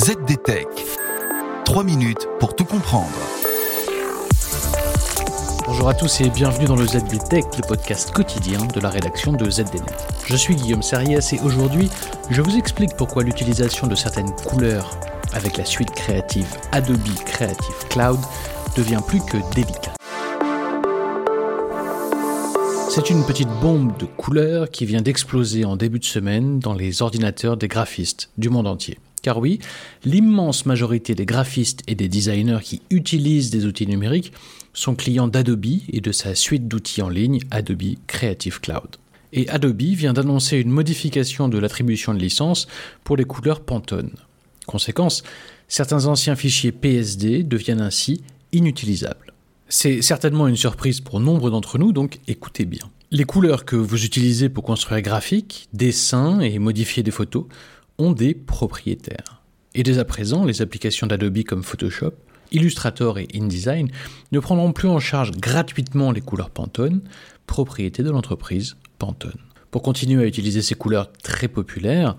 ZDTech. 3 minutes pour tout comprendre. Bonjour à tous et bienvenue dans le ZDTech, le podcast quotidien de la rédaction de ZDNet. Je suis Guillaume Sarias et aujourd'hui, je vous explique pourquoi l'utilisation de certaines couleurs avec la suite créative Adobe Creative Cloud devient plus que délicate. C'est une petite bombe de couleurs qui vient d'exploser en début de semaine dans les ordinateurs des graphistes du monde entier. Car oui, l'immense majorité des graphistes et des designers qui utilisent des outils numériques sont clients d'Adobe et de sa suite d'outils en ligne Adobe Creative Cloud. Et Adobe vient d'annoncer une modification de l'attribution de licence pour les couleurs Pantone. Conséquence, certains anciens fichiers PSD deviennent ainsi inutilisables. C'est certainement une surprise pour nombre d'entre nous, donc écoutez bien. Les couleurs que vous utilisez pour construire graphiques, dessins et modifier des photos ont des propriétaires. Et dès à présent, les applications d'Adobe comme Photoshop, Illustrator et InDesign ne prendront plus en charge gratuitement les couleurs Pantone, propriété de l'entreprise Pantone. Pour continuer à utiliser ces couleurs très populaires,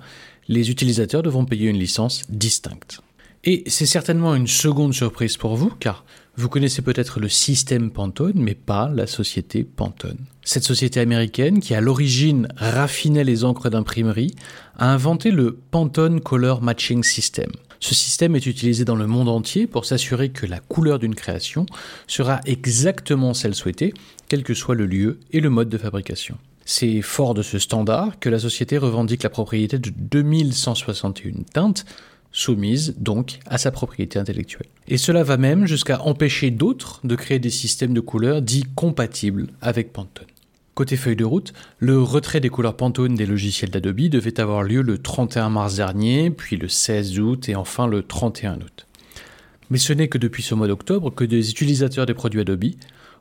les utilisateurs devront payer une licence distincte. Et c'est certainement une seconde surprise pour vous, car vous connaissez peut-être le système Pantone, mais pas la société Pantone. Cette société américaine, qui à l'origine raffinait les encres d'imprimerie, a inventé le Pantone Color Matching System. Ce système est utilisé dans le monde entier pour s'assurer que la couleur d'une création sera exactement celle souhaitée, quel que soit le lieu et le mode de fabrication. C'est fort de ce standard que la société revendique la propriété de 2161 teintes, soumise donc à sa propriété intellectuelle. Et cela va même jusqu'à empêcher d'autres de créer des systèmes de couleurs dits compatibles avec Pantone. Côté feuille de route, le retrait des couleurs Pantone des logiciels d'Adobe devait avoir lieu le 31 mars dernier, puis le 16 août et enfin le 31 août. Mais ce n'est que depuis ce mois d'octobre que des utilisateurs des produits Adobe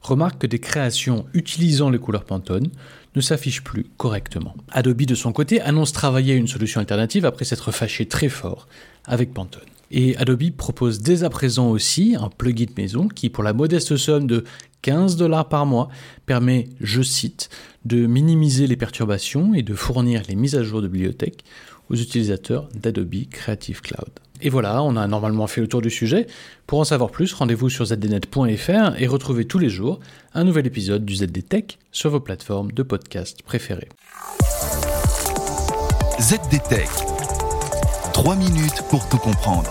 remarquent que des créations utilisant les couleurs Pantone ne s'affichent plus correctement. Adobe de son côté annonce travailler une solution alternative après s'être fâché très fort avec Pantone. Et Adobe propose dès à présent aussi un plugin maison qui, pour la modeste somme de 15 dollars par mois, permet, je cite, de minimiser les perturbations et de fournir les mises à jour de bibliothèque aux utilisateurs d'Adobe Creative Cloud. Et voilà, on a normalement fait le tour du sujet. Pour en savoir plus, rendez-vous sur zdnet.fr et retrouvez tous les jours un nouvel épisode du ZD Tech sur vos plateformes de podcast préférées. ZD Tech. 3 minutes pour tout comprendre.